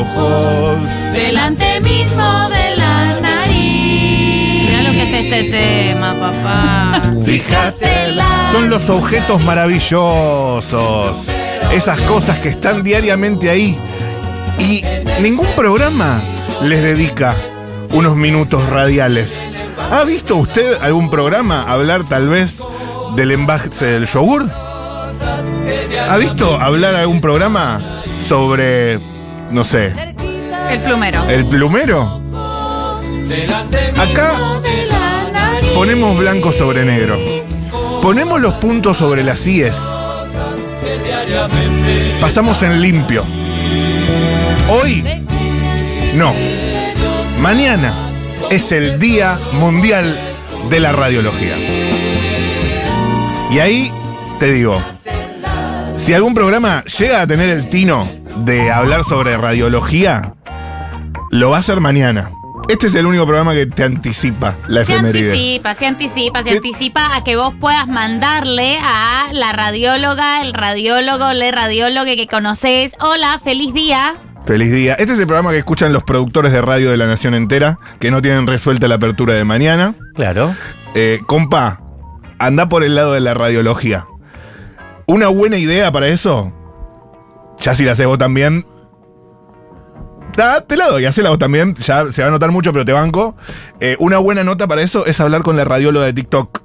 ojos. Delante mismo de la nariz. Mira lo que es este tema, papá. Fíjate, son los objetos maravillosos. Esas cosas que están diariamente ahí. Y ningún programa les dedica unos minutos radiales. ¿Ha visto usted algún programa hablar tal vez del envase del yogur? ¿Ha visto hablar algún programa sobre, no sé, El plumero. el plumero? Acá ponemos blanco sobre negro. Ponemos los puntos sobre las IES. Pasamos en limpio. Hoy, no. Mañana es el Día Mundial de la Radiología. Y ahí te digo, si algún programa llega a tener el tino de hablar sobre radiología, lo va a hacer mañana. Este es el único programa que te anticipa la Se efeméride. anticipa, se anticipa, se ¿Qué? anticipa a que vos puedas mandarle a la radióloga, el radiólogo, le radiólogo que conocés. Hola, feliz día. Feliz día. Este es el programa que escuchan los productores de radio de la nación entera, que no tienen resuelta la apertura de mañana. Claro. Eh, compa, anda por el lado de la radiología. Una buena idea para eso, ya si la haces vos también, ta- te la doy, hacela vos también, ya se va a notar mucho, pero te banco. Eh, una buena nota para eso es hablar con la radióloga de TikTok,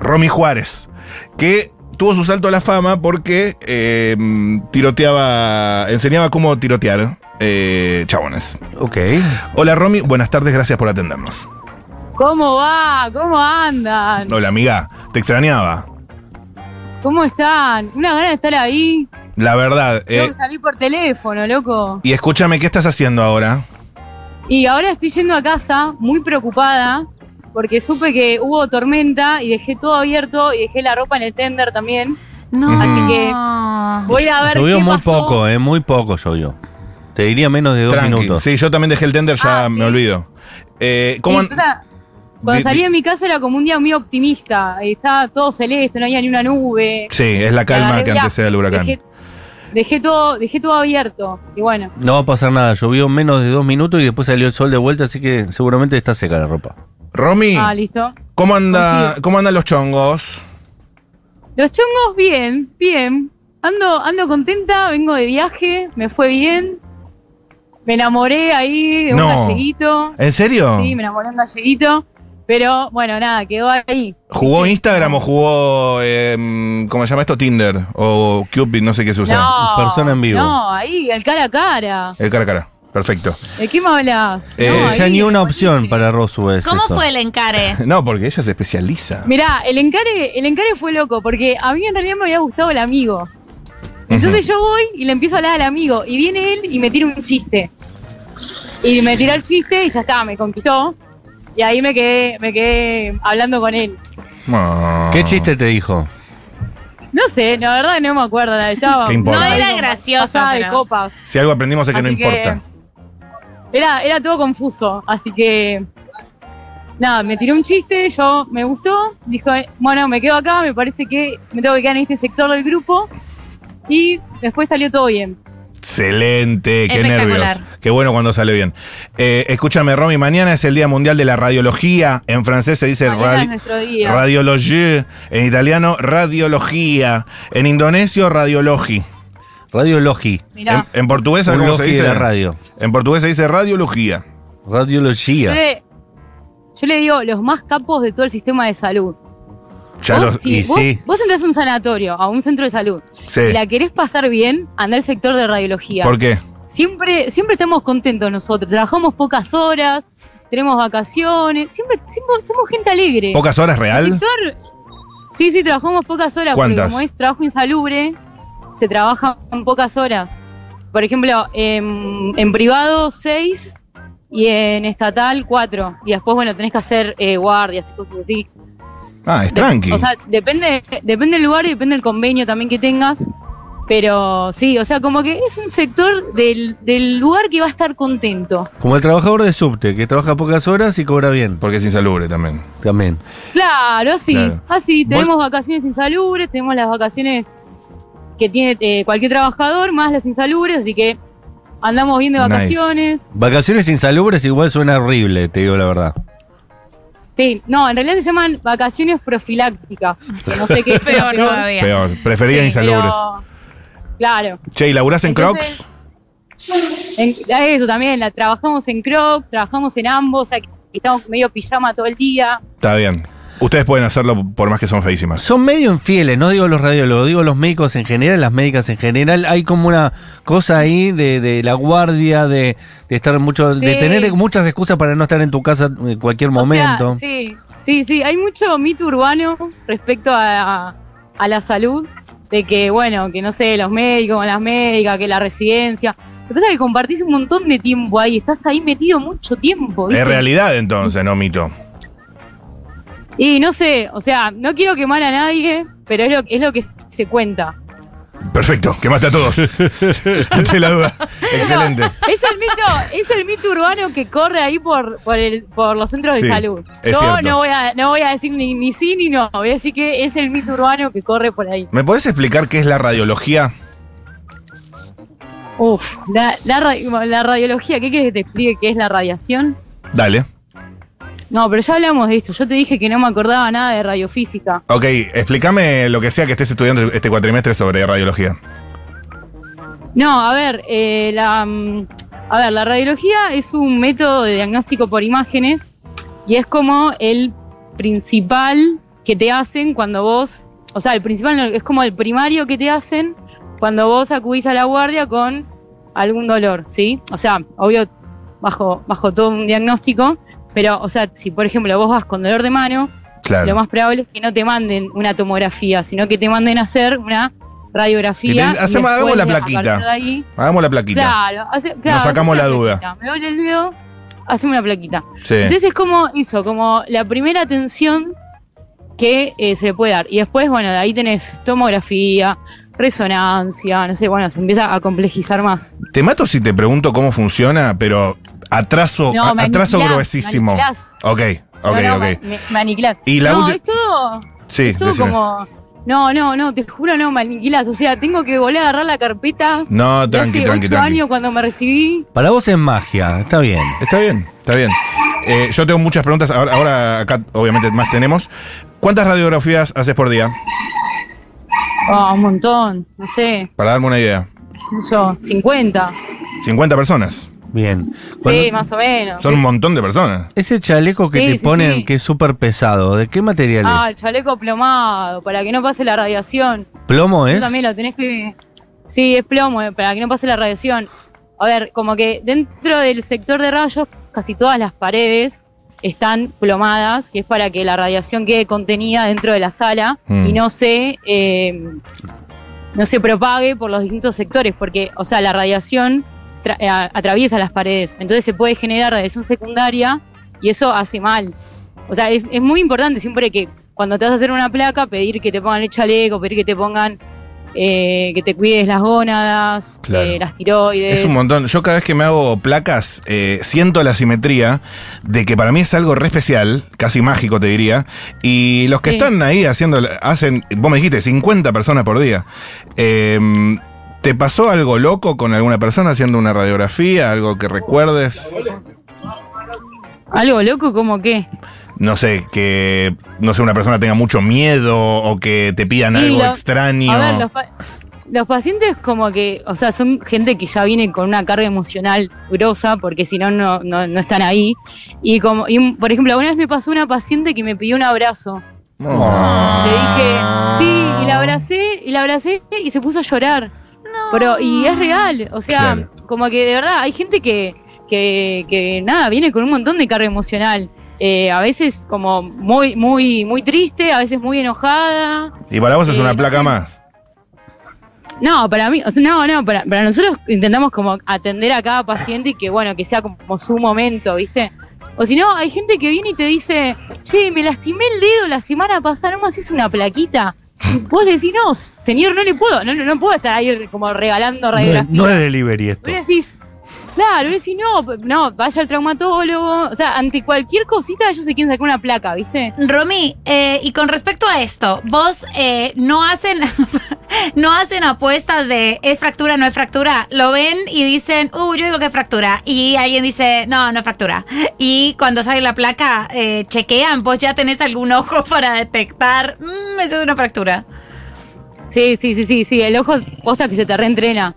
Romy Juárez, que tuvo su salto a la fama porque eh, tiroteaba, enseñaba cómo tirotear eh, chabones. Ok. Hola Romy, buenas tardes, gracias por atendernos. ¿Cómo va? ¿Cómo andan? Hola amiga, te extrañaba. ¿Cómo están? Una gana de estar ahí. La verdad. Tengo eh, que salir por teléfono, loco. y escúchame, ¿qué estás haciendo ahora? Y ahora estoy yendo a casa muy preocupada porque supe que hubo tormenta y dejé todo abierto y dejé la ropa en el tender también. No. Así que Voy a ver Llovió qué muy pasó. poco, eh, muy poco llovió. Te diría menos de dos Tranqui. minutos. Sí, yo también dejé el tender, ya Ah, me ¿sí? olvido. Eh, ¿cómo Sí, an- puta, Cuando salí de mi casa era como un día muy optimista. y Estaba todo celeste, no había ni una nube. Sí, es la calma que mirá, antecede al huracán. Dejé, dejé todo, dejé todo abierto. Y bueno, No va a pasar nada, llovió menos de dos minutos y después salió el sol de vuelta, así que seguramente está seca la ropa. Romy, ah, listo. ¿cómo, anda. ¿cómo andan los chongos? Los chongos, bien, bien. Ando, ando contenta, vengo de viaje, me fue bien. Me enamoré ahí de No. un galleguito. ¿En serio? Sí, me enamoré de un galleguito. Pero bueno, nada, quedó ahí. ¿Jugó Instagram o jugó, eh, ¿cómo se llama esto? Tinder o Cupid, no sé qué se usa. No, Persona en vivo. No, ahí, el cara a cara. El cara a cara. Perfecto. ¿De qué me hablas? Eh, No, ya ahí, ni el una opción para Rosu es ¿Cómo eso. fue el encare? No, porque ella se especializa. Mirá, el encare, el encare fue loco, porque a mí en realidad me había gustado el amigo. Entonces yo voy y le empiezo a hablar al amigo, y viene él y me tira un chiste. Y me tiró el chiste y ya está, me conquistó. Y ahí me quedé, me quedé hablando con él. Ah. ¿Qué chiste te dijo? No sé, la verdad no me acuerdo, la estaba. ¿Qué importa? No era gracioso, de copas. Si algo aprendimos es que no que- importa. Era, era todo confuso, así que nada, me tiró un chiste, yo me gustó, dijo, bueno, me quedo acá, me parece que me tengo que quedar en este sector del grupo y después salió todo bien. Excelente, qué nervios. Qué bueno cuando sale bien. Eh, escúchame, Romy, mañana es el Día Mundial de la Radiología. En francés se dice radi- radiologie. En italiano, radiología. En indonesio, radiologi. Radio Logi. Mirá, En, en portugués, ¿sabes Un cómo se dice? la radio. En portugués se dice radiología. yo, Radiología. le, yo le digo los más capos de todo el sistema de salud. Ya vos, los- si y vos, sí. vos entras a un sanatorio, a un centro de salud, sí. y la querés pasar bien, anda al sector de radiología. ¿Por qué? siempre, siempre estamos contentos nosotros. Trabajamos pocas horas, tenemos vacaciones, siempre, siempre somos gente alegre. ¿Pocas horas El real? sector- sí, sí, trabajamos pocas horas, ¿Cuántas? porque como es trabajo insalubre, se trabaja en pocas horas. Por ejemplo, en, en privado seis y en estatal cuatro. Y después, bueno, tenés que hacer eh, guardias y cosas así. Ah, es De- tranqui. O sea, depende, depende del lugar y depende del convenio también que tengas. Pero sí, o sea, como que es un sector del, del lugar que va a estar contento. Como el trabajador de subte, que trabaja pocas horas y cobra bien. Porque es insalubre también. También. Claro, así, Claro. así. Vos- Tenemos vacaciones insalubres, tenemos las vacaciones que tiene eh, cualquier trabajador, más las insalubres, así que andamos bien de Nice. vacaciones. Vacaciones insalubres igual suena horrible, te digo la verdad. Sí, no, en realidad se llaman vacaciones profilácticas, que no sé qué es Peor todavía. Peor, prefería Sí, insalubres. pero- Claro. Che, ¿y laburás en Entonces- Crocs? En- eso también, la, trabajamos en Crocs, trabajamos en ambos, o sea, que estamos medio pijama todo el día. Está bien. Ustedes pueden hacerlo por más que son feísimas. Son medio infieles, no digo los radiólogos, digo los médicos en general, las médicas en general. Hay como una cosa ahí de, de la guardia, de, de estar mucho, de tener muchas excusas para no estar en tu casa en cualquier O sea, momento. sí, sí, sí, hay mucho mito urbano respecto a, a la salud, de que, bueno, que no sé, los médicos, las médicas, que la residencia. Lo que pasa es que compartís un montón de tiempo ahí, estás ahí metido mucho tiempo. ¿viste? Es realidad entonces, no mito. Y no sé, o sea, no quiero quemar a nadie, pero es lo, es lo que se cuenta. Perfecto, quemaste a todos. Ante la duda. Excelente. Es el mito, es el mito urbano que corre ahí por, por, el, por los centros Sí, de salud. es Yo cierto. no voy a, no voy a decir ni, ni sí ni no, voy a decir que es el mito urbano que corre por ahí. ¿Me podés explicar qué es la radiología? Uf, la, la, la radiología, ¿qué quieres que te explique qué es la radiación? Dale. No, pero ya hablamos de esto. Yo te dije que no me acordaba nada de radiofísica. Ok, explícame lo que sea que estés estudiando este cuatrimestre sobre radiología. No, a ver, eh, la, mm, a ver, la radiología es un método de diagnóstico por imágenes y es como el principal que te hacen cuando vos, o sea, el principal no, es como el primario que te hacen cuando vos acudís a la guardia con algún dolor, ¿sí? O sea, obvio, bajo, bajo todo un diagnóstico, pero, o sea, si por ejemplo vos vas con dolor de mano, Claro. lo más probable es que no te manden una tomografía, sino que te manden a hacer una radiografía. Hacemos- hagamos la plaquita. ahí- Hagamos la plaquita. Claro, hace- claro, sacamos la duda. plaquita. Me duele el dedo, hacemos una plaquita. Sí. Entonces es como eso, como la primera atención que eh, se le puede dar. Y después, bueno, de ahí tenés tomografía, resonancia, no sé, bueno, se empieza a complejizar más. Te mato si te pregunto cómo funciona, pero atraso, No, a- me atraso gruesísimo. Ok, ok, No, no, ok. Me, me- me aniquilás. Y la no, es todo, Sí, es todo decime. como... No, no, no, te juro no, me aniquilás. O sea, tengo que volver a agarrar la carpeta No, tranqui, hace tranqui, tranqui. años cuando me recibí. Para vos es magia, está bien. Está bien, está bien. Eh, yo tengo muchas preguntas, ahora, ahora acá obviamente más tenemos. ¿Cuántas radiografías haces por día? Oh, un montón, no sé, Para darme una idea. yo, 50. 50 personas. Bien. sí, Cuando- más o menos. Son un montón de personas. ese chaleco que Sí, te sí, ponen, sí. que es súper pesado, ¿de qué material Ah, el es? chaleco plomado, para que no pase la radiación. ¿Plomo Tú es? también lo tenés que... Sí, es plomo, eh, para que no pase la radiación. A ver, como que dentro del sector de rayos, casi todas las paredes están plomadas, que es para que la radiación quede contenida dentro de la sala Mm. y no se... eh, no se propague por los distintos sectores, porque, o sea, la radiación atraviesa las paredes, entonces se puede generar radiación secundaria y eso hace mal. O sea, es, es muy importante siempre que cuando te vas a hacer una placa, pedir que te pongan el chaleco, pedir que te pongan, eh, que te cuides las gónadas, Claro. eh, las tiroides. Es un montón. Yo cada vez que me hago placas, eh, siento la simetría de que para mí es algo re especial, casi mágico te diría. Y los que Sí. están ahí haciendo, hacen, vos me dijiste, 50 personas por día. ¿Te pasó algo loco con alguna persona haciendo una radiografía? ¿Algo que recuerdes? Algo loco como que. No sé, que, no sé, una persona tenga mucho miedo o que te pidan algo lo- extraño. A ver, los, pa- los pacientes como que, o sea, son gente que ya viene con una carga emocional grosa, porque si no, no, no están ahí. Y como, y, por ejemplo, una vez me pasó una paciente que me pidió un abrazo. Oh. Le dije, sí, y la abracé, y la abracé y se puso a llorar. Pero, y es real, o sea, Claro. como que de verdad hay gente que, que, que nada, viene con un montón de carga emocional. Eh, a veces como muy, muy, muy triste, a veces muy enojada. Y para vos es Eh, una no placa más. No, para mí, o sea, no, no, para, para nosotros intentamos como atender a cada paciente y que bueno, que sea como su momento, ¿viste? O si no, hay gente que viene y te dice, che, me lastimé el dedo la semana pasada, ¿no me haces una plaquita? Vos le decís, no, señor, no le puedo, no, no, no puedo estar ahí como regalando No es, radiografías. no es delivery esto. Vos decís, Claro, y si no, no, vaya al traumatólogo. O sea, ante cualquier cosita ellos se quieren sacar una placa, ¿viste? Romy, eh, y con respecto a esto, vos eh, no hacen no hacen apuestas de es fractura, no es fractura. Lo ven y dicen, uh, yo digo que es fractura. Y alguien dice, no, no es fractura. Y cuando sale la placa, eh, chequean, vos ya tenés algún ojo para detectar, "Mm, eso es una fractura. Sí, sí, sí, sí, sí. El ojo posta que se te reentrena.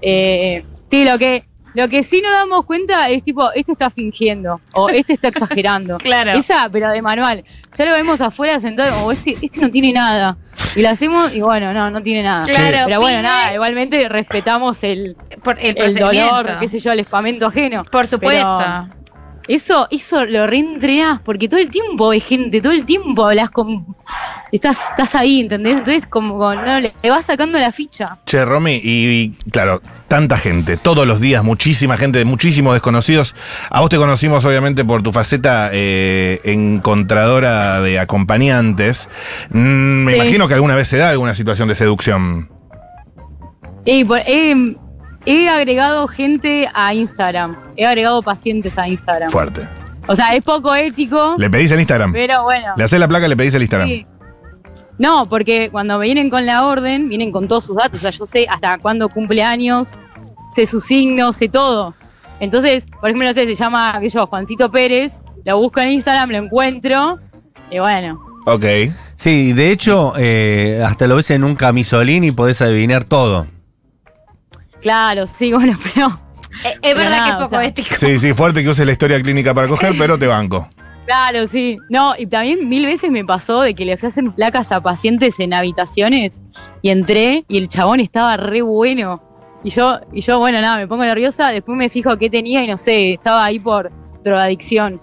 Eh, sí, lo que, lo que sí nos damos cuenta es tipo, este está fingiendo. O este está exagerando. Claro. Esa, pero de manual. Ya lo vemos afuera sentado, o este, este no tiene nada. Y lo hacemos, y bueno, no, no tiene nada. Claro, pero bueno, pide- nada, igualmente respetamos el, Por el, dolor, qué sé yo, el espamento ajeno. Por supuesto. Pero eso, eso lo reentrenás, porque todo el tiempo ves gente, todo el tiempo hablas con. Estás, estás ahí, ¿entendés? Entonces, como no, le, le vas sacando la ficha. Che, Romy, y, y, claro, tanta gente, todos los días, muchísima gente, muchísimos desconocidos. A vos te conocimos, obviamente, por tu faceta eh, encontradora de acompañantes. Mm, me Sí. imagino que alguna vez se da alguna situación de seducción. Y por- he, he agregado gente a Instagram. He agregado pacientes a Instagram. Fuerte. O sea, es poco ético, Le pedís el Instagram. pero bueno. Le haces la placa, le pedís el Instagram. Sí. No, porque cuando me vienen con la orden, vienen con todos sus datos. O sea, yo sé hasta cuándo cumple años, sé sus signos, sé todo. Entonces, por ejemplo, no sé, se llama, qué sé yo, Juancito Pérez, lo busco en Instagram, lo encuentro, y bueno. Ok. Sí, de hecho, eh, hasta lo ves en un camisolín y podés adivinar todo. Claro, sí, bueno, pero. Eh, es verdad Nada, que es poco o sea. ético. Sí, sí, fuerte que uses la historia clínica para coger, pero te banco. Claro, sí. No, y también mil veces me pasó de que le hacen placas a pacientes en habitaciones y entré y el chabón estaba re bueno. Y yo, y yo, bueno, nada, me pongo nerviosa, después me fijo qué tenía y no sé, estaba ahí por drogadicción.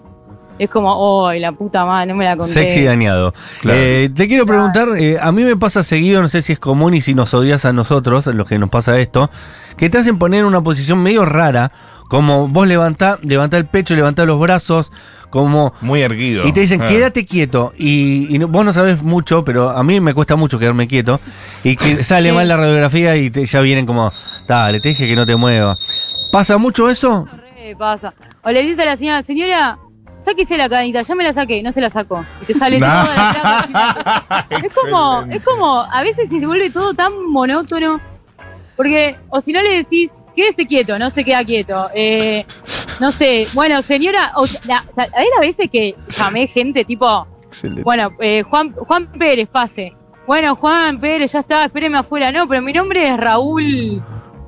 Es como, oh, la puta madre, no me la conté. Sexy dañado. Claro. Eh, te quiero preguntar, eh, a mí me pasa seguido, no sé si es común y si nos odias a nosotros, los que nos pasa esto, que te hacen poner en una posición medio rara, como vos levantá, levantá el pecho, levantá los brazos, como... Muy erguido. Y te dicen, Ah. quédate quieto. Y, y no- vos no sabes mucho, pero a mí me cuesta mucho quedarme quieto. Y que sale Sí. mal la radiografía y te- ya vienen como, dale, te dije que no te muevas. ¿Pasa mucho eso? Re pasa. O le dices a la señora, señora, sáquese la cadenita, ya me la saqué, no se la sacó. Y te sale Nah. toda la. Es como, es como, a veces se vuelve todo tan monótono. Porque, o si no le decís, quédese quieto, no se queda quieto. Eh, no sé, bueno, señora, o la- la- hay veces que llamé gente tipo, Excelente. bueno, eh, Juan, Juan Pérez, pase. Bueno, Juan Pérez, ya está, espéreme afuera. No, pero mi nombre es Raúl.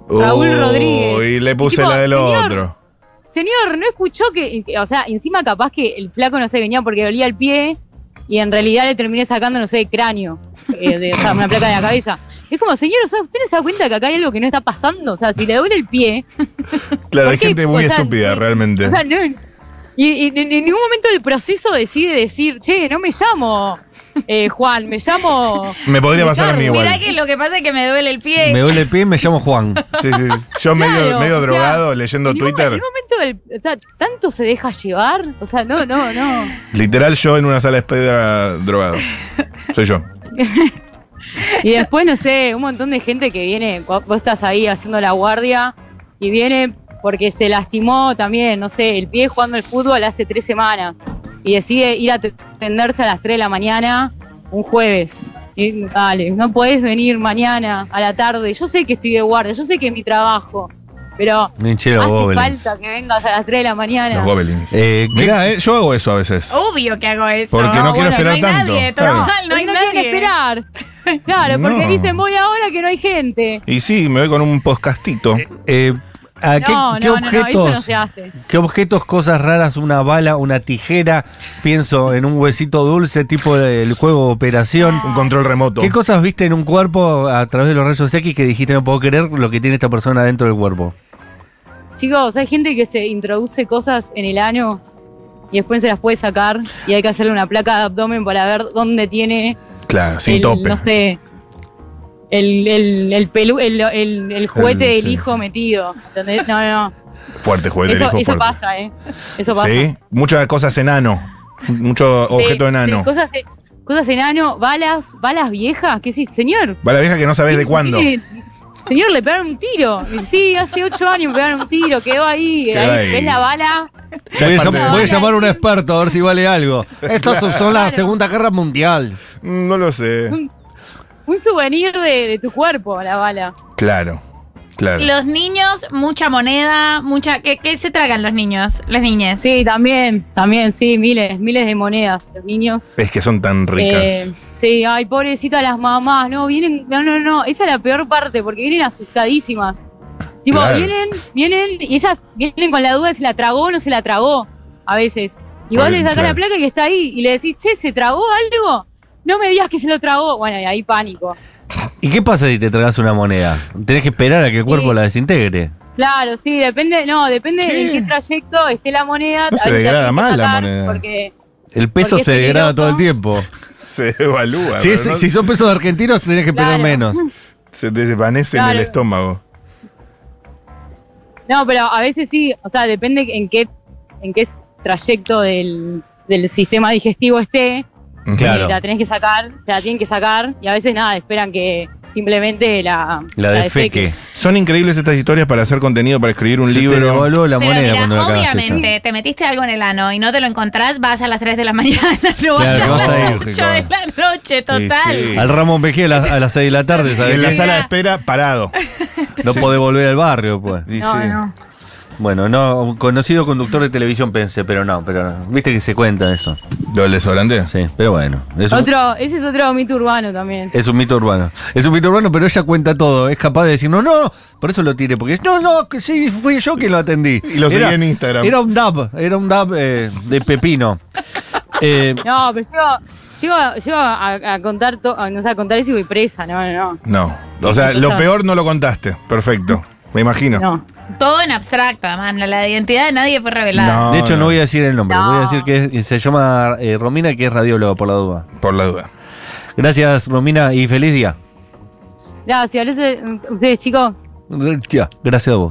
Raúl Rodríguez. Y le puse Y tipo, la del señor, otro. Señor, ¿no escuchó que, que- o sea, encima capaz que el flaco no se venía porque dolía el pie y en realidad le terminé sacando, no sé, cráneo, eh, de, o sea, una placa de la cabeza? Es como, señor, o sea, ¿usted no se da cuenta que acá hay algo que no está pasando? O sea, si le duele el pie, Claro, hay gente muy O sea, estúpida, realmente. o sea, no, y, y en, en ningún momento del proceso decide decir, che, no me llamo eh, Juan, me llamo... Me podría pasar a mí Ricardo, igual. Mirá que lo que pasa es que me duele el pie. Me duele el pie y me llamo Juan. Sí, sí. Yo medio, Claro, medio drogado leyendo En ningún, en O sea, tanto se deja llevar, o sea, no, no, no. Literal, yo en una sala de espera drogado. Soy yo. Y después, no sé, un montón de gente que viene, vos vos estás ahí haciendo la guardia y viene porque se lastimó también, no sé, el pie jugando al fútbol hace tres semanas y decide ir a atenderse a las 3 de la mañana un jueves. Y dale, no podés venir mañana a la tarde. Yo sé que estoy de guardia, yo sé que es mi trabajo, pero hace goblins. falta que vengas a las 3 de la mañana. Los gobelins. Eh, ¿qué- Mirá, eh, yo hago eso a veces. Obvio que hago eso. Porque no, No, quiero bueno, esperar no hay tanto. nadie, Claro. total, no hay Porque quieren nadie. esperar. Claro, porque No. dicen voy ahora que no hay gente. Y sí, me voy con un podcastito. eh, ¿a qué, no, qué no, no, no, objetos? eso no se hace. ¿Qué objetos, cosas raras, una bala, una tijera? Pienso en un huesito dulce, tipo el juego Operación. Un control remoto. ¿Qué cosas viste en un cuerpo a través de los rayos X que dijiste no puedo creer lo que tiene esta persona dentro del cuerpo? Chicos, hay gente que se introduce cosas en el ano y después se las puede sacar y hay que hacerle una placa de abdomen para ver dónde tiene Claro, sin el, tope. no sé, el, el, el, pelu- el, juguete El- del hijo metido. ¿entendés? No, no, Fuerte, juguete, eso, el hijo eso fuerte. pasa, ¿eh? Eso pasa. Sí, muchas cosas enano. Mucho Sí, objeto enano. sí, cosas, enano, balas, balas viejas, ¿qué sí, señor? Va la vieja que no sabés de cuándo. Señor, le pegaron un tiro. Y, sí, hace ocho años me pegaron un tiro, quedó ahí. Quedó ahí, ahí. ¿Ves la bala? Ya Voy a, voy llamar a un experto a ver si vale algo. Estos son- son la Segunda Guerra Mundial. Mm, No lo sé. Un souvenir de, de tu cuerpo, la bala. Claro, claro. Los niños, mucha moneda, mucha. ¿Qué, qué se tragan los niños? Las niñas. Sí, también, también, sí, miles, miles de monedas, los niños. Es que son tan ricas. Eh, sí, ay, pobrecita las mamás, no, vienen, no, no, no, esa es la peor parte, porque vienen asustadísimas. Tipo, Claro. vienen, vienen, y ellas vienen con la duda de si la tragó o no se la tragó, a veces. Y vos Ay, le sacás claro. la placa y está ahí, y le decís, che, ¿se tragó algo? No me digas que se lo tragó. Bueno, y ahí pánico. ¿Y qué pasa si te tragas una moneda? Tenés que esperar a que el cuerpo Sí. la desintegre. Claro, sí, depende, no, depende ¿Qué? en qué trayecto esté la moneda. No se degrada mal la moneda. Porque, El peso Porque se degrada todo el tiempo. Se evalúa. Si, es- no- si son pesos argentinos, tenés que esperar Claro. menos. Se desvanece en el estómago. no, pero a veces sí, o sea, depende en qué, en qué trayecto del, del sistema digestivo esté. Claro. la tenés que sacar, te la tienen que sacar, y a veces nada, esperan que simplemente la, La de feque. Son increíbles estas historias para hacer contenido, para escribir un Se te libro. devaluó la Pero moneda mira, cuando la obviamente, te metiste algo en el ano y no te lo encontrás, vas a las 3 de la mañana, no Claro, vas vas a a las ir, 8 chico. de la noche, total. sí. Al Ramón Mejía a las, a las 6 de la tarde, ¿sabes? en la sala de espera, parado. No podés volver al barrio, pues. No, sí. no. Bueno, no, un conocido conductor de televisión pensé, pero no, pero no. Viste que se cuenta eso. ¿Lo del desodorante? Sí, pero bueno. Es un, Otro, ese es otro mito urbano también. es un mito urbano. Es un mito urbano, pero ella cuenta todo. Es capaz de decir, no, no, por eso lo tiré. Porque no, no, que sí, fui yo quien lo atendí. Y lo seguí en Instagram. Era un dab, era un dab eh, de pepino. Eh, No, pero llego, llego, llego a, a contar to- a, no sé, a contar eso y voy presa, no, no, No. O sea, lo peor no lo contaste. Perfecto. Me imagino. no. Todo en abstracto, además, la identidad de nadie fue revelada. No, de hecho, no. voy a decir el nombre. No. Voy a decir que es- se llama eh, Romina, que es radióloga, por la duda. Por la duda. Gracias, Romina, y feliz día. Gracias, gracias a ustedes chicos. Gracias a vos.